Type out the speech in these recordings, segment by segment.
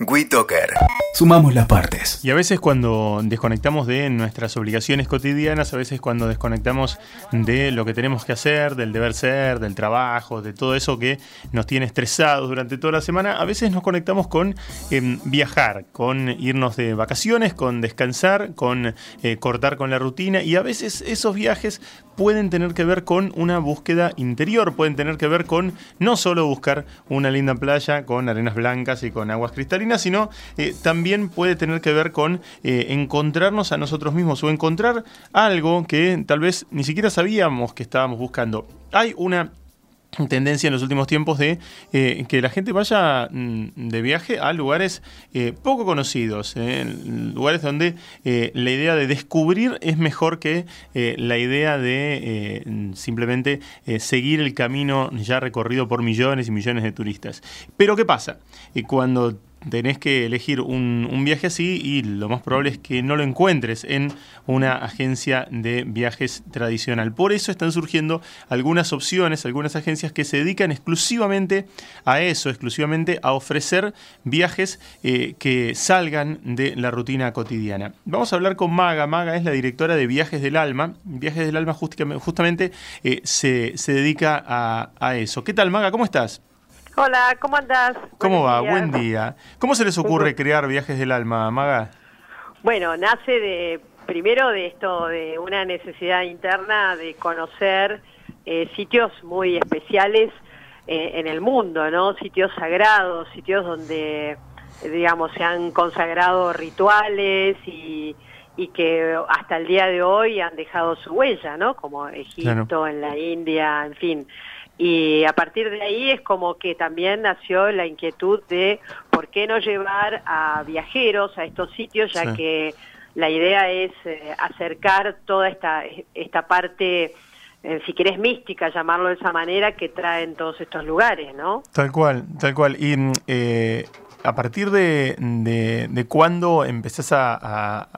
WeToker. Sumamos las partes. Y a veces cuando desconectamos de nuestras obligaciones cotidianas, a veces cuando desconectamos de lo que tenemos que hacer, del deber ser, del trabajo, de todo eso que nos tiene estresados durante toda la semana, a veces nos conectamos con em, viajar, con irnos de vacaciones, con descansar, con eh, cortar con la rutina y a veces esos viajes pueden tener que ver con una búsqueda interior, pueden tener que ver con no solo buscar una linda playa con arenas blancas y con aguas cristalinas, sino eh, también puede tener que ver con eh, encontrarnos a nosotros mismos o encontrar algo que tal vez ni siquiera sabíamos que estábamos buscando. Hay una tendencia en los últimos tiempos de eh, que la gente vaya mm, de viaje a lugares eh, poco conocidos, eh, lugares donde la idea de descubrir es mejor que la idea de simplemente seguir el camino ya recorrido por millones y millones de turistas. Pero ¿qué pasa? cuando tenés que elegir un, viaje así y lo más probable es que no lo encuentres en una agencia de viajes tradicional. Por eso están surgiendo algunas opciones, algunas agencias que se dedican exclusivamente a eso, exclusivamente a ofrecer viajes eh, que salgan de la rutina cotidiana. Vamos a hablar con Maga. Maga es la directora de Viajes del Alma. Viajes del Alma justamente eh, se, dedica a, a eso. ¿Qué tal, Maga? ¿Cómo estás? Hola, ¿cómo andás? ¿Cómo va? Buen día. ¿Cómo se les ocurre crear Viajes del Alma, Maga? Bueno, nace de primero de esto, de una necesidad interna de conocer eh, sitios muy especiales eh, en el mundo, ¿no? Sitios sagrados, sitios donde, digamos, se han consagrado rituales y, que hasta el día de hoy han dejado su huella, ¿no? Como Egipto, en la India, en fin. Y a partir de ahí es como que también nació la inquietud de por qué no llevar a viajeros a estos sitios, ya que la idea es eh, acercar toda esta, esta parte, eh, si querés mística, llamarlo de esa manera, que traen todos estos lugares, ¿no? Tal cual, tal cual. Y mm, eh, a partir de, de, cuándo empezás a, a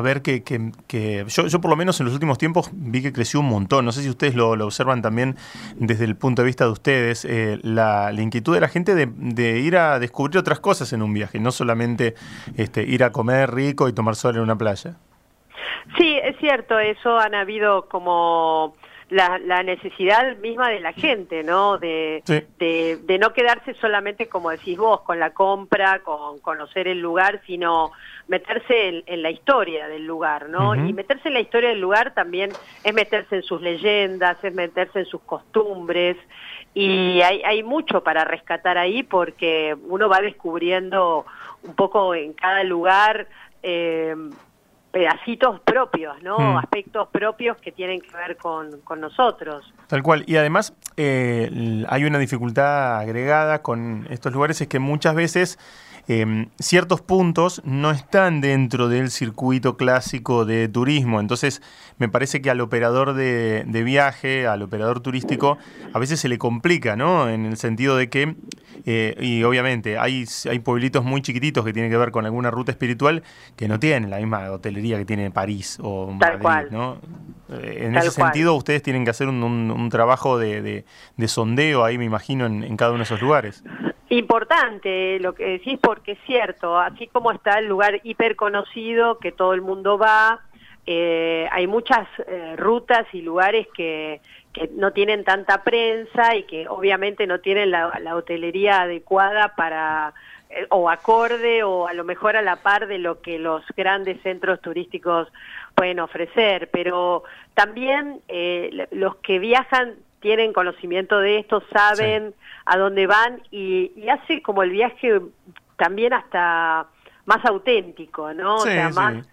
ver que, que, yo, yo, por lo menos en los últimos tiempos vi que creció un montón. No sé si ustedes lo, observan también desde el punto de vista de ustedes, eh, la, inquietud de la gente de, ir a descubrir otras cosas en un viaje, no solamente este, ir a comer rico y tomar sol en una playa. Sí, es cierto, eso han habido como la, la, necesidad misma de la gente, ¿no? De, de, de, no quedarse solamente, como decís vos, con la compra, con conocer el lugar, sino meterse en, la historia del lugar, ¿no? Y meterse en la historia del lugar también es meterse en sus leyendas, es meterse en sus costumbres, y hay, hay mucho para rescatar ahí porque uno va descubriendo un poco en cada lugar eh, pedacitos propios, ¿no? Hmm. Aspectos propios que tienen que ver con, con nosotros. Tal cual. Y además eh, hay una dificultad agregada con estos lugares, es que muchas veces Em, ciertos puntos no están dentro del circuito clásico de turismo. Entonces, me parece que al operador de, viaje, al operador turístico, a veces se le complica, ¿no? En el sentido de que, eh, y obviamente, hay, hay pueblitos muy chiquititos que tienen que ver con alguna ruta espiritual que no tienen la misma hotelería que tiene París o Madrid, ¿no? Eh, en ese sentido, ustedes tienen que hacer un, trabajo de, sondeo ahí, me imagino, en cada uno de esos lugares. Importante lo que decís porque es cierto, así como está el lugar hiper conocido que todo el mundo va, eh, hay muchas eh, rutas y lugares que, que, no tienen tanta prensa y que obviamente no tienen la, la hotelería adecuada para eh, o acorde o a lo mejor a la par de lo que los grandes centros turísticos pueden ofrecer, pero también los que viajan tienen conocimiento de esto, saben a dónde van y, hace como el viaje también hasta más auténtico, ¿no? o sea, más,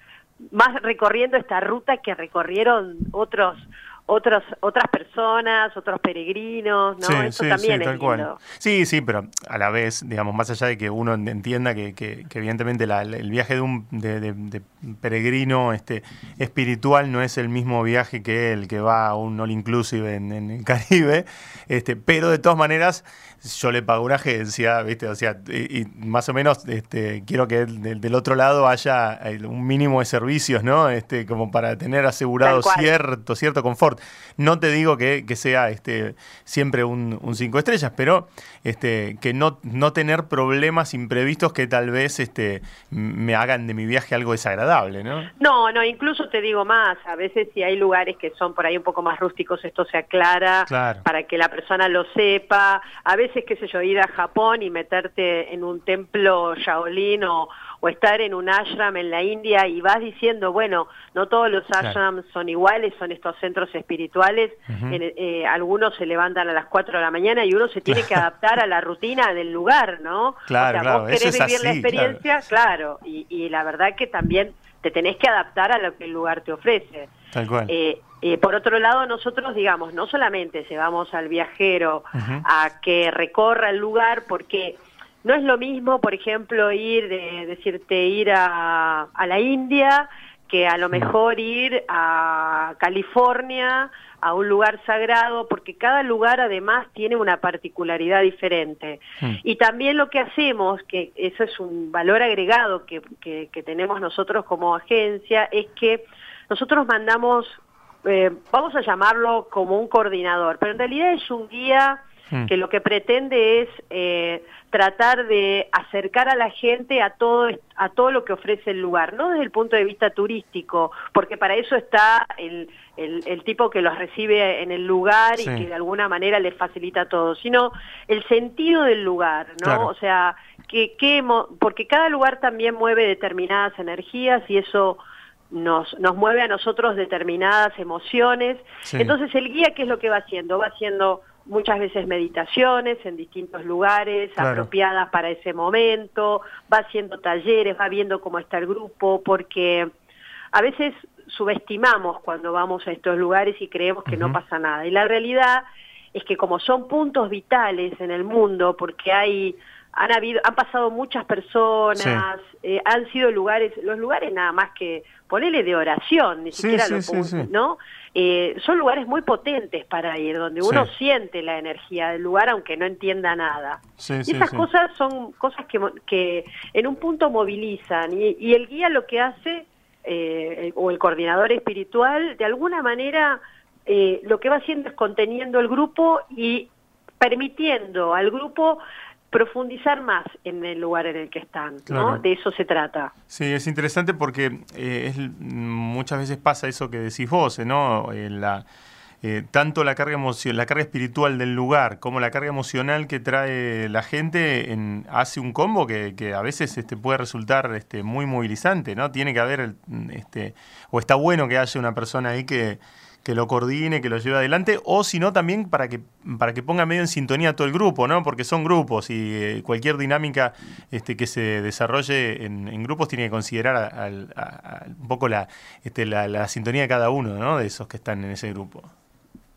más recorriendo esta ruta que recorrieron otros otros, otras personas, otros peregrinos, ¿no? Sí, Eso también es lindo. Sí, sí, pero a la vez, digamos, más allá de que uno entienda que, que, evidentemente el viaje de un de, peregrino este, espiritual no es el mismo viaje que el que va a un all inclusive en, el Caribe, este, pero de todas maneras yo le pago una agencia, ¿viste? O sea, y, más o menos este, quiero que del, otro lado haya eh, un mínimo de servicios, ¿no? Este, como para tener asegurado cierto, cierto confort. No te digo que, sea este, siempre un, cinco estrellas, pero este, que no, no tener problemas imprevistos que tal vez este, me hagan de mi viaje algo desagradable, ¿no? No, no, incluso te digo más, a veces si hay lugares que son por ahí un poco más rústicos, esto se aclara para que la persona lo sepa. A veces, qué sé yo, ir a Japón y meterte en un templo Shaolin o, o estar en un ashram en la India y vas diciendo, bueno, no todos los ashrams son iguales, son estos centros espirituales, eh, algunos se levantan a las 4 de la mañana y uno se tiene que adaptar a la rutina del lugar, ¿no? Claro, o sea, vos querés vivir la experiencia, claro, y, y, la verdad que también te tenés que adaptar a lo que el lugar te ofrece. Tal cual. Eh, eh, por otro lado, nosotros, digamos, no solamente llevamos al viajero a que recorra el lugar, porque no es lo mismo, por ejemplo, ir, de, decirte, ir a, la India que a lo mejor ir a California, a un lugar sagrado, porque cada lugar además tiene una particularidad diferente. Y también lo que hacemos, que eso es un valor agregado que, que tenemos nosotros como agencia, es que nosotros mandamos, eh, vamos a llamarlo como un coordinador, pero en realidad es un guía Hmm. que lo que pretende es eh, tratar de acercar a la gente a todo, a todo lo que ofrece el lugar, no desde el punto de vista turístico, porque para eso está el, el, tipo que los recibe en el lugar y que de alguna manera les facilita todo, sino el sentido del lugar, ¿no? O sea, que, que, porque cada lugar también mueve determinadas energías y eso nos, nos mueve a nosotros determinadas emociones. Entonces el guía, ¿qué es lo que va haciendo? Va haciendo muchas veces meditaciones en distintos lugares apropiadas para ese momento, va haciendo talleres, va viendo cómo está el grupo, porque a veces subestimamos cuando vamos a estos lugares y creemos que no pasa nada. Y la realidad es que como son puntos vitales en el mundo, porque hay han habido han pasado muchas personas eh, han sido lugares los lugares nada más que ponerle de oración ni siquiera lo no eh, son lugares muy potentes para ir, donde uno siente la energía del lugar aunque no entienda nada. y esas cosas son cosas que, que en un punto movilizan y, el guía lo que hace, eh, o el coordinador espiritual, de alguna manera eh, lo que va haciendo es conteniendo el grupo y permitiendo al grupo profundizar más en el lugar en el que están, ¿no? De eso se trata. Sí, es interesante porque eh, es, muchas veces pasa eso que decís vos, ¿no? Eh, la, eh, tanto la carga emoción, la carga espiritual del lugar como la carga emocional que trae la gente en, hace un combo que, que, a veces este, puede resultar este, muy movilizante, ¿no? Tiene que haber, este, o está bueno que haya una persona ahí que que lo coordine, que lo lleve adelante, o si no también para que, para que ponga medio en sintonía todo el grupo, ¿no? Porque son grupos y eh, cualquier dinámica este, que se desarrolle en, grupos tiene que considerar un poco la, este, la, la, sintonía de cada uno, ¿no? De esos que están en ese grupo.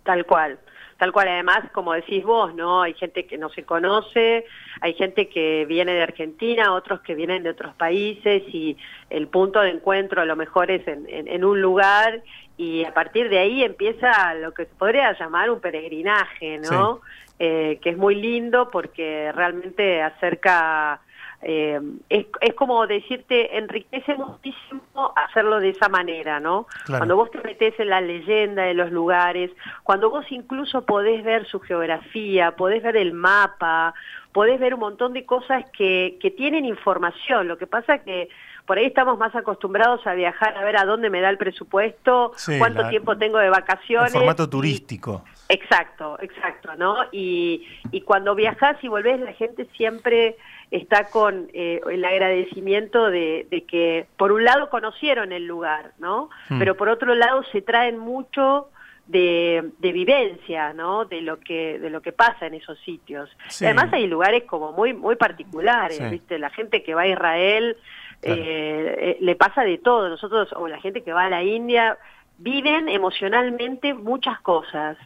Tal cual. Tal cual, además, como decís vos, ¿no? Hay gente que no se conoce, hay gente que viene de Argentina, otros que vienen de otros países y el punto de encuentro a lo mejor es en, en un lugar y a partir de ahí empieza lo que se podría llamar un peregrinaje, ¿no? Eh, que es muy lindo porque realmente acerca, eh, es, es, como decirte, enriquece muchísimo hacerlo de esa manera, ¿no? Cuando vos te metes en la leyenda de los lugares, cuando vos incluso podés ver su geografía, podés ver el mapa, podés ver un montón de cosas que, que tienen información, lo que pasa que por ahí estamos más acostumbrados a viajar a ver a dónde me da el presupuesto, cuánto tiempo tengo de vacaciones. El formato turístico. exacto, exacto, ¿no? Y, y cuando viajas y volvés, la gente siempre está con eh, el agradecimiento de, que, por un lado, conocieron el lugar, ¿no? Hmm. Pero por otro lado, se traen mucho de, de, vivencia, ¿no? De lo que de lo que pasa en esos sitios. Además hay lugares como muy muy particulares, ¿viste? La gente que va a Israel eh, eh, le pasa de todo. Nosotros, o la gente que va a la India, viven emocionalmente muchas cosas.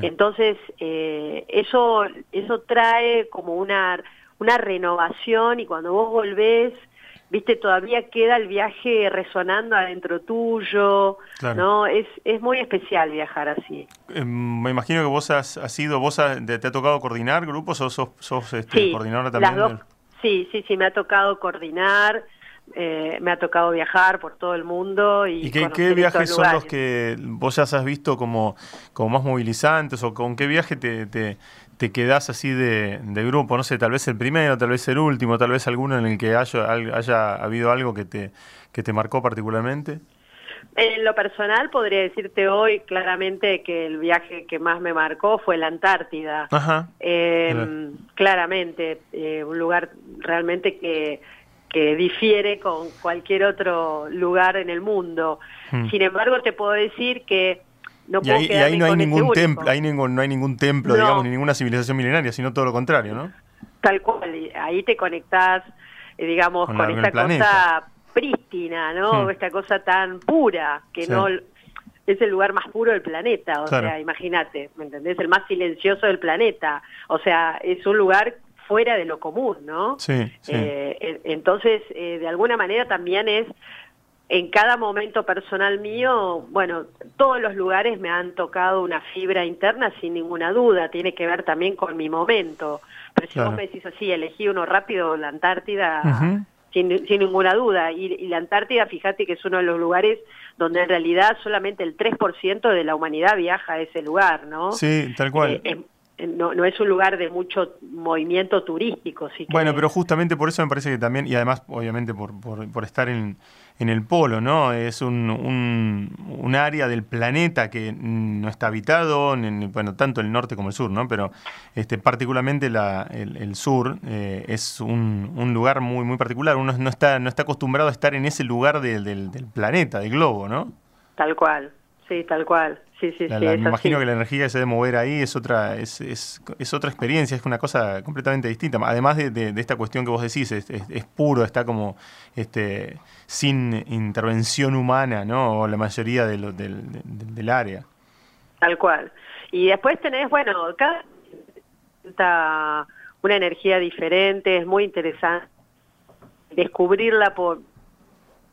Entonces, eh, eso, eso trae como una, una renovación y cuando vos volvés, viste, todavía queda el viaje resonando adentro tuyo, ¿no? Es, es muy especial viajar así. Em, me imagino que vos has, sido, vos te, ha tocado coordinar grupos o sos, sos este, coordinadora también. sí, sí, sí, me ha tocado coordinar. Eh, me ha tocado viajar por todo el mundo. ¿Y, ¿Y qué, viajes son los que vos ya has visto como, como más movilizantes o con qué viaje te, te, te quedás así de, grupo? No sé, tal vez el primero, tal vez el último, tal vez alguno en el que haya, haya habido algo que te, que te marcó particularmente. En lo personal podría decirte hoy claramente que el viaje que más me marcó fue la Antártida. Ajá. Em, claramente, eh, un lugar realmente que, que difiere con cualquier otro lugar en el mundo. Hmm. Sin embargo, te puedo decir que no y ahí, no hay ningún templo, ahí ningún, no hay ningún templo, digamos, ni ninguna civilización milenaria, sino todo lo contrario, ¿no? Tal cual, ahí te conectás, eh, digamos, con, esta cosa prístina, ¿no? Hmm. Esta cosa tan pura, que no es el lugar más puro del planeta, o sea, imagínate, ¿me entendés? El más silencioso del planeta, o sea, es un lugar fuera de lo común, ¿no? Sí, sí. Eh, entonces, eh, de alguna manera también es en cada momento personal mío, bueno, todos los lugares me han tocado una fibra interna sin ninguna duda, tiene que ver también con mi momento. Pero si vos me decís así, elegí uno rápido, la Antártida, sin, ninguna duda. Y, la Antártida, fíjate que es uno de los lugares donde en realidad solamente el 3% de la humanidad viaja a ese lugar, ¿no? Sí, tal cual. Eh, no, no es un lugar de mucho movimiento turístico. Sí Bueno, pero justamente por eso me parece que también, y además obviamente por, por, estar en, en, el polo, ¿no? Es un, un, área del planeta que no está habitado, en, bueno, tanto el norte como el sur, ¿no? Pero este, particularmente la, el, sur eh, es un, un, lugar muy, muy particular. Uno no está, no está acostumbrado a estar en ese lugar del, del planeta, del globo, ¿no? Tal cual, sí, tal cual me imagino que la energía que se debe mover ahí es otra, es, es, es, otra experiencia, es una cosa completamente distinta. Además de, de, esta cuestión que vos decís, es, es, puro, está como este, sin intervención humana, ¿no? O la mayoría de lo, del, del, área. Tal cual. Y después tenés, bueno, cada una energía diferente, es muy interesante descubrirla por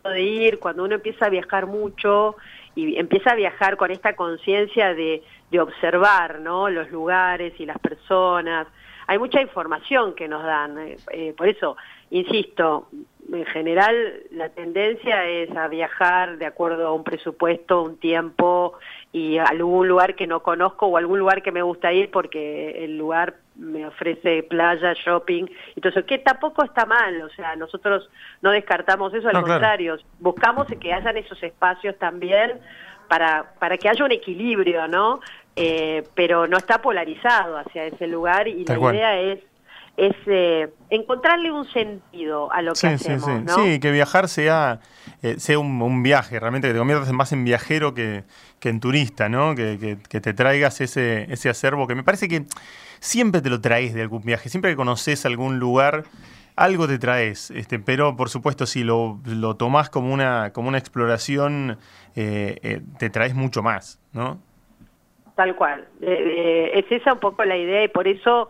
de ir, cuando uno empieza a viajar mucho, y empieza a viajar con esta conciencia de, de observar ¿no? los lugares y las personas. Hay mucha información que nos dan, eh, eh, por eso, insisto, en general la tendencia es a viajar de acuerdo a un presupuesto, un tiempo y algún lugar que no conozco o algún lugar que me gusta ir porque el lugar me ofrece playa, shopping, entonces que tampoco está mal, o sea, nosotros no descartamos eso, al contrario, buscamos que hayan esos espacios también para, para que haya un equilibrio, ¿no? Eh, pero no está polarizado hacia ese lugar y la idea es es eh, encontrarle un sentido a lo que hacemos, sí, ¿no? sí, que viajar sea, eh, sea un, viaje, realmente que te conviertas más en viajero que, que en turista, ¿no? Que, que, te traigas ese, ese acervo que me parece que siempre te lo traes de algún viaje, siempre que conoces algún lugar, algo te traes, este, pero por supuesto si lo, lo tomás como una, como una exploración, eh, te traes mucho más, ¿no? Tal cual, es esa un poco la idea y por eso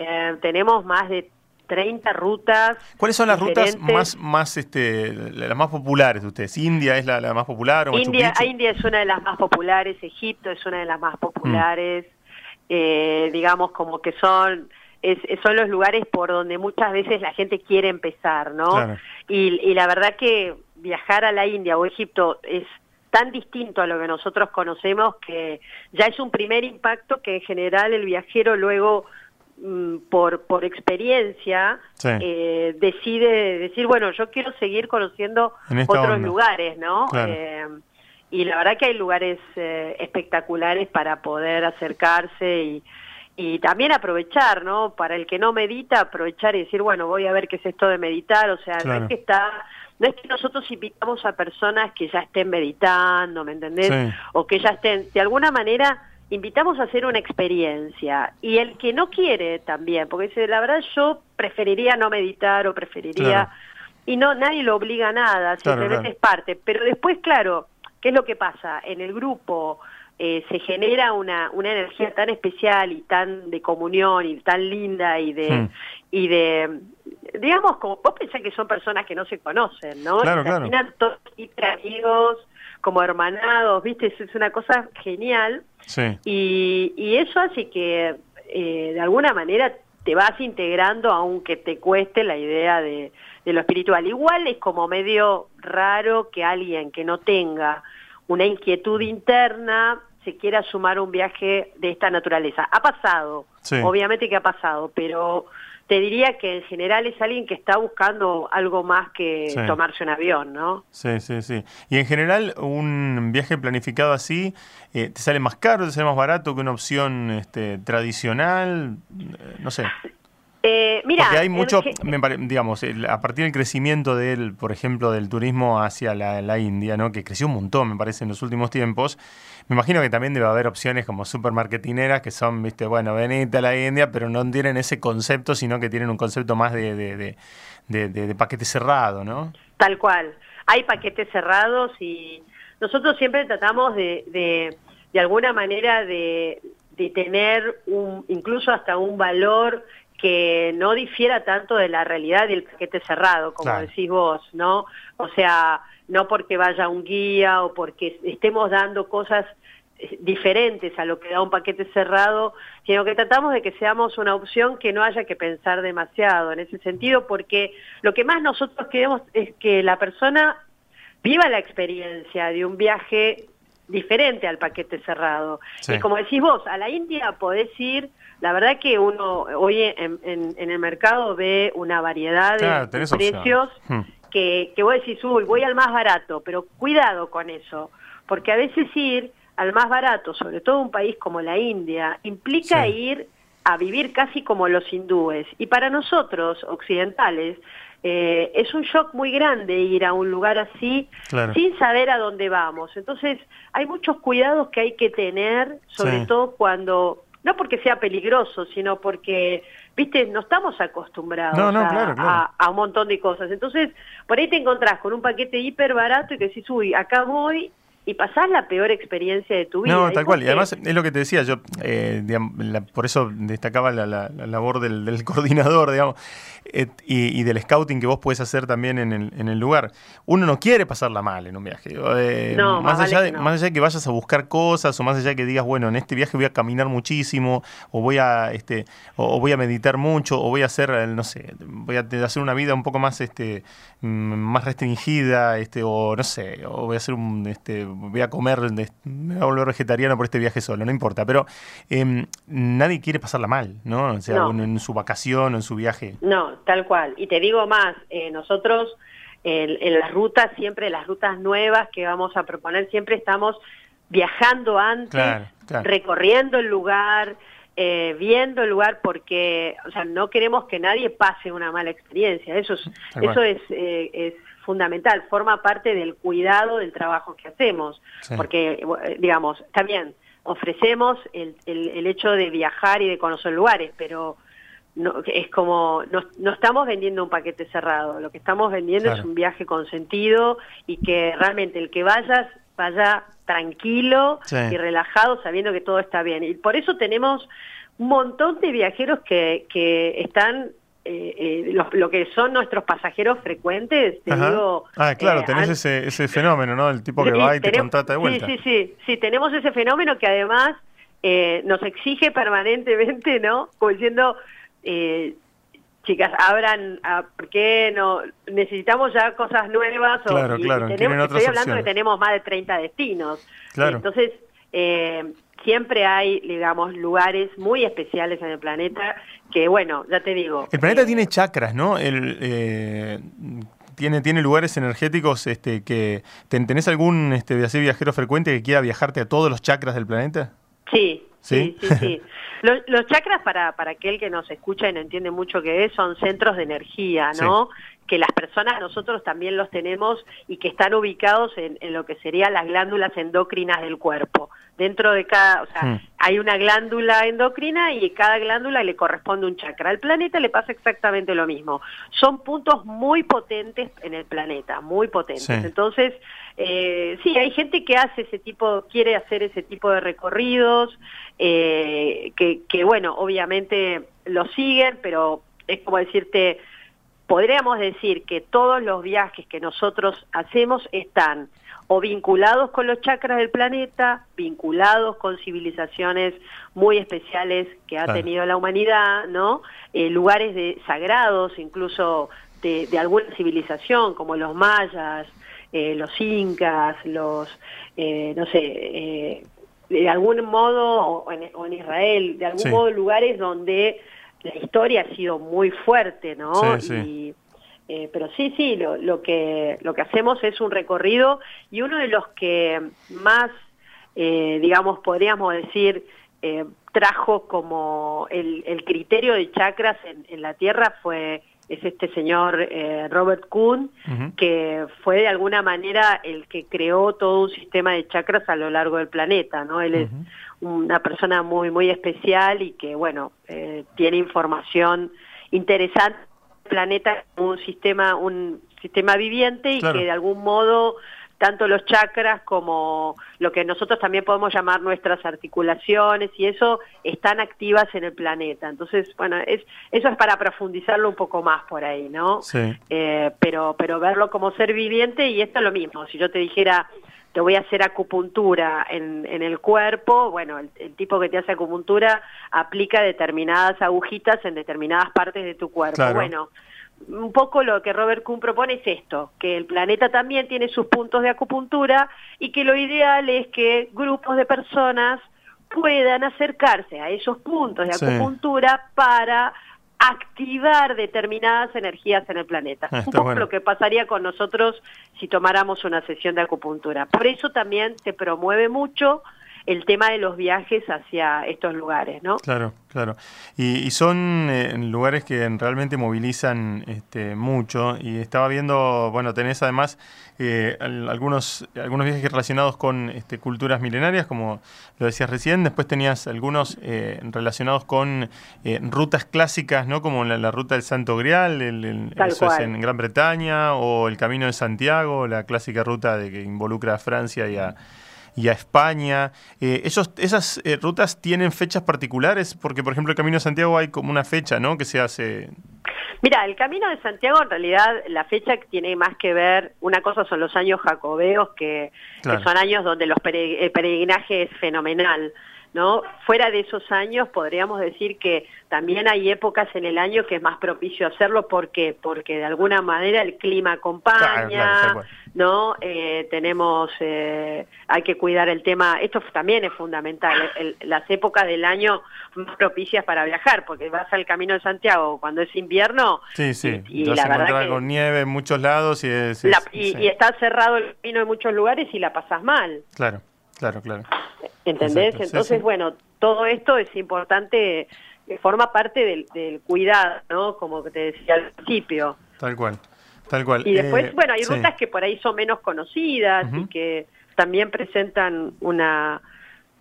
eh, tenemos más de 30 rutas. ¿Cuáles son las rutas más, más este, las más populares de ustedes? ¿India es la, más popular? O India, India es una de las más populares, Egipto es una de las más populares, eh, digamos como que son es, son los lugares por donde muchas veces la gente quiere empezar, ¿no? Y, y la verdad que viajar a la India o Egipto es tan distinto a lo que nosotros conocemos que ya es un primer impacto que en general el viajero luego por, por experiencia eh, decide decir, bueno, yo quiero seguir conociendo otros lugares, ¿no? Eh, y la verdad que hay lugares eh, espectaculares para poder acercarse y, y también aprovechar, ¿no? Para el que no medita, aprovechar y decir, bueno, voy a ver qué es esto de meditar, o sea, no es que está no es que nosotros invitamos a personas que ya estén meditando, ¿me entendés? O que ya estén, de alguna manera, invitamos a hacer una experiencia y el que no quiere también, porque dice, la verdad yo preferiría no meditar o preferiría y no nadie lo obliga a nada, simplemente es parte, pero después claro, ¿qué es lo que pasa? En el grupo eh, se genera una, una energía tan especial y tan de comunión y tan linda y de, Hmm. y de digamos, como vos pensás que son personas que no se conocen, ¿no? Claro, Y claro. todos amigos, como hermanados, ¿viste? Es, es una cosa genial Sí. y, y eso hace que eh, de alguna manera te vas integrando aunque te cueste la idea de, de lo espiritual. Igual es como medio raro que alguien que no tenga una inquietud interna se quiera sumar a un viaje de esta naturaleza. Ha pasado, Sí. obviamente que ha pasado, pero te diría que en general es alguien que está buscando algo más que Sí. tomarse un avión, ¿no? Sí, sí, sí. Y en general, un viaje planificado así, eh, ¿te sale más caro, te sale más barato que una opción este, tradicional? Eh, no sé. Eh, mira, Porque hay mucho, me pare- digamos, el- a partir del crecimiento del, por ejemplo, del turismo hacia la, la India, ¿no? que creció un montón, me parece, en los últimos tiempos, me imagino que también debe haber opciones como supermarketineras que son, viste, bueno, venite a la India, pero no tienen ese concepto, sino que tienen un concepto más de, de, de, de- de- de paquete cerrado, ¿no? Tal cual. Hay paquetes cerrados y nosotros siempre tratamos de, de, de alguna manera de, de tener un, incluso hasta un valor que no difiera tanto de la realidad del paquete cerrado, como Claro. decís vos, ¿no? O sea, no porque vaya un guía o porque estemos dando cosas eh, diferentes a lo que da un paquete cerrado, sino que tratamos de que seamos una opción que no haya que pensar demasiado en ese sentido, porque lo que más nosotros queremos es que la persona viva la experiencia de un viaje diferente al paquete cerrado. Sí. Y como decís vos, a la India podés ir, la verdad que uno hoy en, en- en el mercado ve una variedad de Claro, precios. Hmm. que, que vos decís, uy, voy al más barato, pero cuidado con eso, porque a veces ir al más barato, sobre todo un país como la India, implica Sí. ir a vivir casi como los hindúes. Y para nosotros, occidentales, eh, es un shock muy grande ir a un lugar así Claro. sin saber a dónde vamos. Entonces, hay muchos cuidados que hay que tener, sobre Sí. todo cuando, no porque sea peligroso, sino porque, viste, no estamos acostumbrados No, no, a, claro, claro. a- a un montón de cosas. Entonces, por ahí te encontrás con un paquete hiper barato y que decís, uy, acá voy y pasás la peor experiencia de tu vida. No, tal cual. Y además es lo que te decía, yo eh, digam- la- por eso destacaba la, la- la labor del, del coordinador, digamos, eh, y, y del scouting que vos puedes hacer también en el, en el lugar. Uno no quiere pasarla mal en un viaje. eh, No, más, más allá vale de, no. más allá de que vayas a buscar cosas o más allá de que digas, bueno, en este viaje voy a caminar muchísimo o voy a este o, o voy a meditar mucho o voy a hacer, eh, no sé, voy a hacer una vida un poco más este mm, más restringida, este o no sé, o voy a hacer un este voy a comer, me voy a volver vegetariano por este viaje solo, no importa, pero em, nadie quiere pasarla mal, ¿no? O sea, No. en su vacación o en su viaje. No, tal cual. Y te digo más, eh, nosotros en, en las rutas, siempre las rutas nuevas que vamos a proponer, siempre estamos viajando antes, Claro, claro. recorriendo el lugar, eh, viendo el lugar, porque, o sea, no queremos que nadie pase una mala experiencia. Eso es, eso es, eh, es fundamental, forma parte del cuidado del trabajo que hacemos, Sí. porque, eh, digamos, bien, ofrecemos el, el, el hecho de viajar y de conocer lugares, pero no, es como, no, no estamos vendiendo un paquete cerrado, lo que estamos vendiendo Claro. es un viaje con sentido y que realmente el que vayas vaya tranquilo Sí. y relajado sabiendo que todo está bien. Y por eso tenemos un montón de viajeros que, que están, eh, eh, lo, lo que son nuestros pasajeros frecuentes, te Ajá. digo... ah, claro, eh, tenés han- ese, ese fenómeno, ¿no? El tipo que Sí, va y te contrata de vuelta. Sí, sí, sí, sí, tenemos ese fenómeno que además eh, nos exige permanentemente, ¿no? Como diciendo, eh, chicas, abran, ah, ¿por qué no? Necesitamos ya cosas nuevas. o- Claro, y- y claro, tenemos, otras estoy hablando opciones. que tenemos más de 30 destinos. Claro. Entonces, eh, siempre hay, digamos, lugares muy especiales en el planeta que, bueno, ya te digo. El planeta eh, tiene chakras, ¿no? El, eh, tiene, tiene lugares energéticos este, que... ten- ¿Tenés algún este, así viajero frecuente que quiera viajarte a todos los chakras del planeta? Sí, ¿Sí? sí, sí, sí. Los, los chakras, para, para aquel que nos escucha y no entiende mucho qué es, son centros de energía, ¿no? Que las personas nosotros también los tenemos y que están ubicados en, lo que serían las glándulas endocrinas del cuerpo. Dentro de cada, o sea, hmm. hay una glándula endocrina y cada glándula le corresponde un chakra. Al planeta le pasa exactamente lo mismo. Son puntos muy potentes en el planeta, muy potentes. Entonces, eh, sí, hay gente que hace ese tipo, quiere hacer ese tipo de recorridos, eh, que, que bueno, obviamente lo siguen, pero es como decirte, podríamos decir que todos los viajes que nosotros hacemos están o vinculados con los chakras del planeta, vinculados con civilizaciones muy especiales que ha tenido la humanidad, ¿no? Eh, lugares de sagrados, incluso de, alguna civilización, como los mayas, eh, los incas, los, eh, no sé, de algún modo, o en, Israel, de algún modo lugares donde la historia ha sido muy fuerte, ¿no? Y, eh, pero sí, sí, lo, lo, que, lo que hacemos es un recorrido y uno de los que más, eh, digamos, podríamos decir, eh, trajo como el, el, criterio de chakras en, en, la Tierra fue es este señor Robert Kuhn, que fue de alguna manera el que creó todo un sistema de chakras a lo largo del planeta, ¿no? Él es una persona muy, muy especial y que, bueno, eh, tiene información interesante planeta un sistema un sistema viviente y que de algún modo tanto los chakras como lo que nosotros también podemos llamar nuestras articulaciones y eso están activas en el planeta. Entonces, bueno, es, eso es para profundizarlo un poco más por ahí, ¿no? Sí. Eh, pero, pero verlo como ser viviente y esto es lo mismo. Si yo te dijera, te voy a hacer acupuntura en, en el cuerpo, bueno, el, tipo que te hace acupuntura aplica determinadas agujitas en determinadas partes de tu cuerpo. Bueno, un poco lo que Robert Kuhn propone es esto, que el planeta también tiene sus puntos de acupuntura y que lo ideal es que grupos de personas puedan acercarse a esos puntos de acupuntura para activar determinadas energías en el planeta. Ah, un poco lo que pasaría con nosotros si tomáramos una sesión de acupuntura. Por eso también se promueve mucho el tema de los viajes hacia estos lugares, ¿no? Claro, claro. Y, son eh, lugares que realmente movilizan este, mucho. Y estaba viendo, bueno, tenés además eh, algunos, algunos viajes relacionados con este, culturas milenarias, como lo decías recién. Después tenías algunos eh, relacionados con rutas clásicas, ¿no? Como la, ruta del Santo Grial, el, eso es en Gran Bretaña, o el Camino de Santiago, la clásica ruta de que involucra a Francia y a y a España. Eh, ¿Esas eh, rutas tienen fechas particulares? Porque, por ejemplo, el Camino de Santiago hay como una fecha, ¿no? Que se hace... Mira, el Camino de Santiago en realidad la fecha tiene más que ver, una cosa son los años jacobeos, que, son años donde los el peregrinaje es fenomenal. ¿No? Fuera de esos años podríamos decir que también hay épocas en el año que es más propicio hacerlo porque porque de alguna manera el clima acompaña, ¿no? Eh, tenemos eh, hay que cuidar el tema, esto también es fundamental, las épocas del año más propicias para viajar, porque vas al Camino de Santiago cuando es invierno sí, sí. y, la verdad que, con nieve en muchos lados y, y está cerrado el camino en muchos lugares y la pasas mal. Claro. Claro, claro. ¿Entendés? Entonces, bueno, todo esto es importante, eh, forma parte del, cuidado, ¿no? Como te decía al principio. Tal cual, tal cual. Y después, eh, bueno, hay rutas que por ahí son menos conocidas y que también presentan una,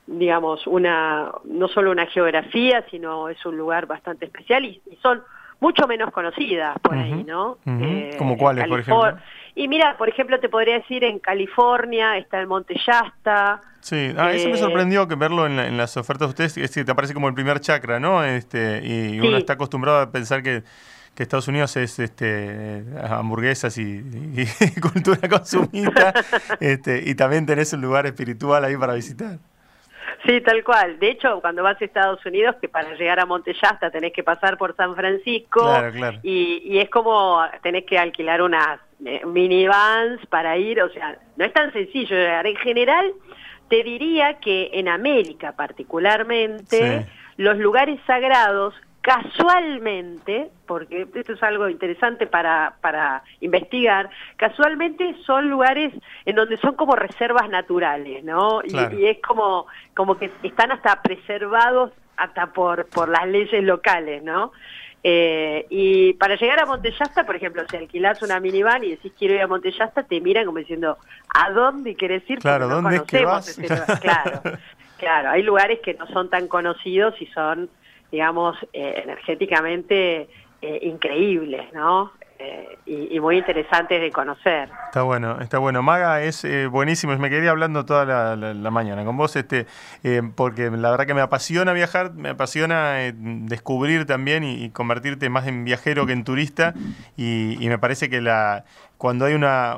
digamos, una, no solo una geografía, sino es un lugar bastante especial y, son mucho menos conocidas por ahí, ¿no? Eh, ¿Como cuáles, por ejemplo? Y mira, por ejemplo, te podría decir en California está el Monte Shasta. Sí, ah, eso me eh, sorprendió que verlo en, las ofertas de ustedes, es que te aparece como el primer chakra, ¿no? Este, y uno está acostumbrado a pensar que, que Estados Unidos es este, hamburguesas y, cultura consumista, este, y también tenés un lugar espiritual ahí para visitar. Sí, tal cual. De hecho, cuando vas a Estados Unidos, que para llegar a Monte Shasta tenés que pasar por San Francisco, Y, y es como tenés que alquilar unas eh, minivans para ir, o sea, no es tan sencillo llegar. En general, te diría que en América particularmente, los lugares sagrados casualmente, porque esto es algo interesante para, para investigar, casualmente son lugares en donde son como reservas naturales, ¿no? Y, y, es como, como que están hasta preservados hasta por, por las leyes locales, ¿no? Eh, y para llegar a Montellasta, por ejemplo, si alquilás una minivan y decís quiero ir a Montellasta, te miran como diciendo, ¿a dónde quieres ir? Claro, ¿dónde es que vas? Claro, claro, hay lugares que no son tan conocidos y son, digamos, eh, energéticamente eh, increíbles, ¿no? Eh, y, muy interesantes de conocer. Está bueno, está bueno. Maga es eh, buenísimo, me quedé hablando toda la, mañana con vos, este, porque la verdad que me apasiona viajar, me apasiona descubrir también y, convertirte más en viajero que en turista y, me parece que la cuando hay una,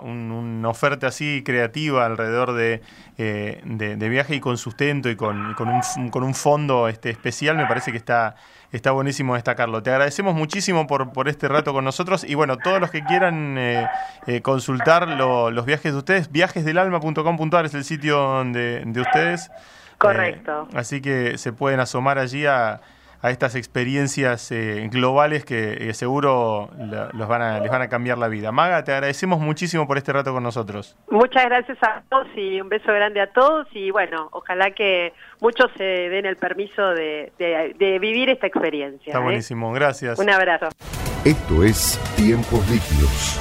oferta así creativa alrededor de, de, viaje y con sustento y con, con, un, con un fondo este, especial, me parece que está está buenísimo destacarlo. Te agradecemos muchísimo por, por este rato con nosotros y bueno, todos los que quieran eh, eh, consultar los viajes de ustedes, viajesdelalma.com.ar es el sitio de, de ustedes. Correcto. Eh, así que se pueden asomar allí a a estas experiencias eh, globales que eh, seguro los van a, les van a cambiar la vida. Maga, te agradecemos muchísimo por este rato con nosotros. Muchas gracias a todos y un beso grande a todos y bueno, ojalá que muchos se den el permiso de, vivir esta experiencia. Está ¿eh? buenísimo, gracias. Un abrazo. Esto es Tiempos Líquidos